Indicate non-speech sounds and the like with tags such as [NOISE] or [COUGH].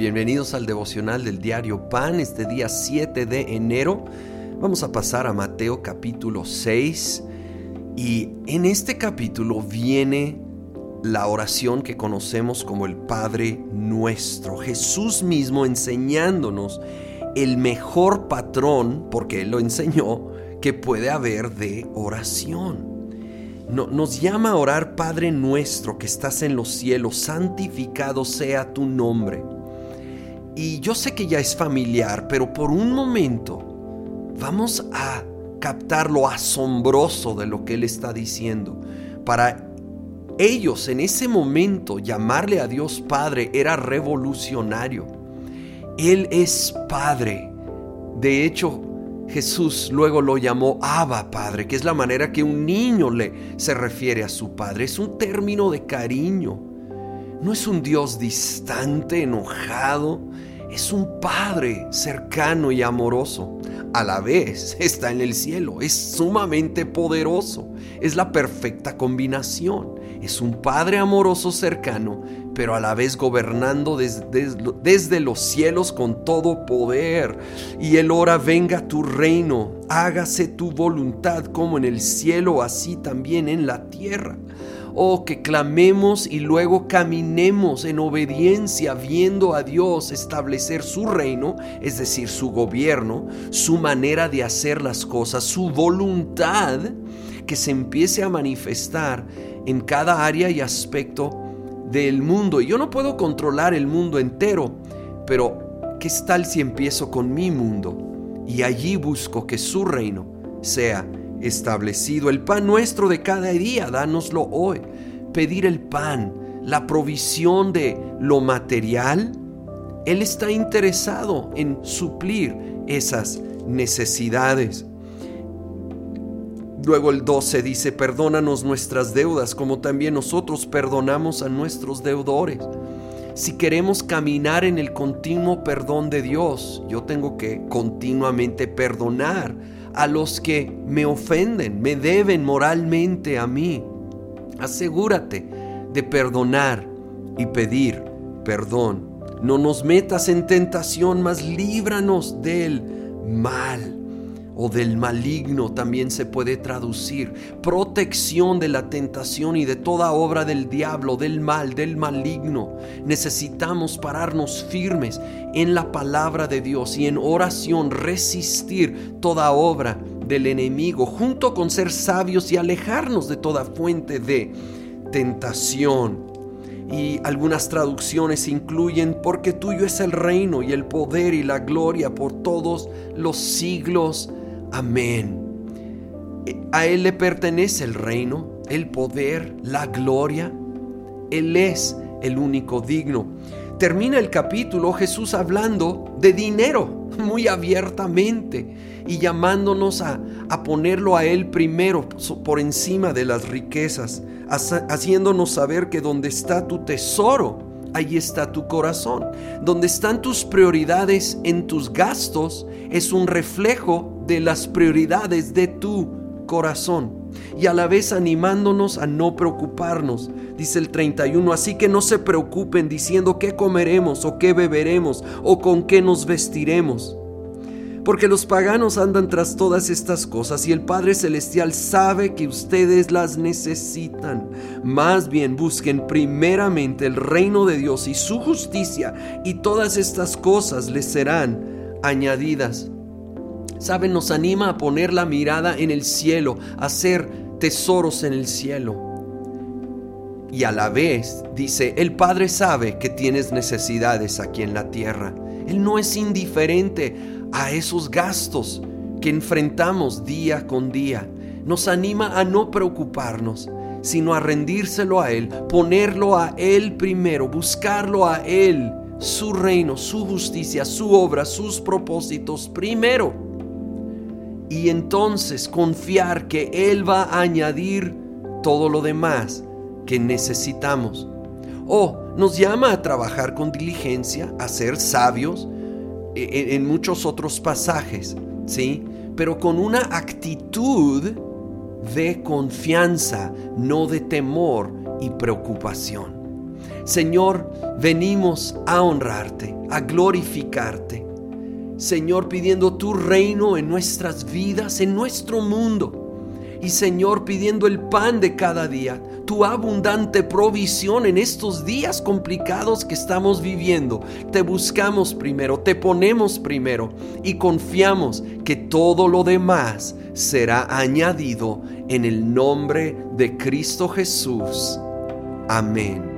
Bienvenidos al devocional del diario Pan, este día 7 de enero. Vamos a pasar a Mateo capítulo 6 y en este capítulo viene la oración que conocemos como el Padre Nuestro. Jesús mismo enseñándonos el mejor patrón, porque Él lo enseñó, que puede haber de oración nos llama a orar Padre nuestro que estás en los cielos, santificado sea tu nombre. Y yo sé que ya es familiar, pero por un momento vamos a captar lo asombroso de lo que Él está diciendo. Para ellos en ese momento llamarle a Dios Padre era revolucionario. Él es Padre. De hecho, Jesús luego lo llamó Abba Padre, que es la manera que un niño le se refiere a su padre. Es un término de cariño. No es un Dios distante, enojado. Es un Padre cercano y amoroso. A la vez [LAUGHS] está en el cielo. Es sumamente poderoso. Es la perfecta combinación. Es un Padre amoroso cercano, pero a la vez gobernando desde, los cielos con todo poder. Y Él ora, venga tu reino, hágase tu voluntad como en el cielo, así también en la tierra. Oh, que clamemos y luego caminemos en obediencia, viendo a Dios establecer su reino, es decir, su gobierno, su manera de hacer las cosas, su voluntad, que se empiece a manifestar en cada área y aspecto del mundo. Yo no puedo controlar el mundo entero, pero ¿qué tal si empiezo con mi mundo? Y allí busco que su reino sea establecido. El pan nuestro de cada día, dánoslo hoy. Pedir el pan, la provisión de lo material. Él está interesado en suplir esas necesidades. Luego el 12 dice, perdónanos nuestras deudas como también nosotros perdonamos a nuestros deudores. Si queremos caminar en el continuo perdón de Dios, yo tengo que continuamente perdonar a los que me ofenden, me deben moralmente a mí. Asegúrate de perdonar y pedir perdón. No nos metas en tentación, mas líbranos del mal o del maligno también se puede traducir. Protección de la tentación y de toda obra del diablo, del mal, del maligno. Necesitamos pararnos firmes en la palabra de Dios y en oración resistir toda obra del enemigo, junto con ser sabios y alejarnos de toda fuente de tentación. Y algunas traducciones incluyen, porque tuyo es el reino y el poder y la gloria por todos los siglos. Amén. A Él le pertenece el reino, el poder, la gloria. Él es el único digno. Termina el capítulo Jesús hablando de dinero [LAUGHS] muy abiertamente y llamándonos a, a ponerlo a Él primero por encima de las riquezas, haciéndonos saber que donde está tu tesoro, ahí está tu corazón. Donde están tus prioridades en tus gastos es un reflejo de las prioridades de tu corazón y a la vez animándonos a no preocuparnos. Dice el 31, así que no se preocupen diciendo qué comeremos o qué beberemos o con qué nos vestiremos. Porque los paganos andan tras todas estas cosas y el Padre Celestial sabe que ustedes las necesitan. Más bien busquen primeramente el reino de Dios y su justicia y todas estas cosas les serán añadidas. Nos anima a poner la mirada en el cielo, a hacer tesoros en el cielo. Y a la vez, dice, el Padre sabe que tienes necesidades aquí en la tierra. Él no es indiferente a esos gastos que enfrentamos día con día. Nos anima a no preocuparnos, sino a rendírselo a Él, ponerlo a Él primero, buscarlo a Él, su reino, su justicia, su obra, sus propósitos primero y entonces confiar que Él va a añadir todo lo demás que necesitamos. O nos llama a trabajar con diligencia, a ser sabios e, e, en, muchos otros pasajes, ¿sí? Pero con una actitud de confianza, no de temor y preocupación. Señor, venimos a honrarte, a glorificarte. Señor, pidiendo tu reino en nuestras vidas, en nuestro mundo. Y Señor, pidiendo el pan de cada día, tu abundante provisión en estos días complicados que estamos viviendo. Te buscamos primero, te ponemos primero y confiamos que todo lo demás será añadido en el nombre de Cristo Jesús. Amén.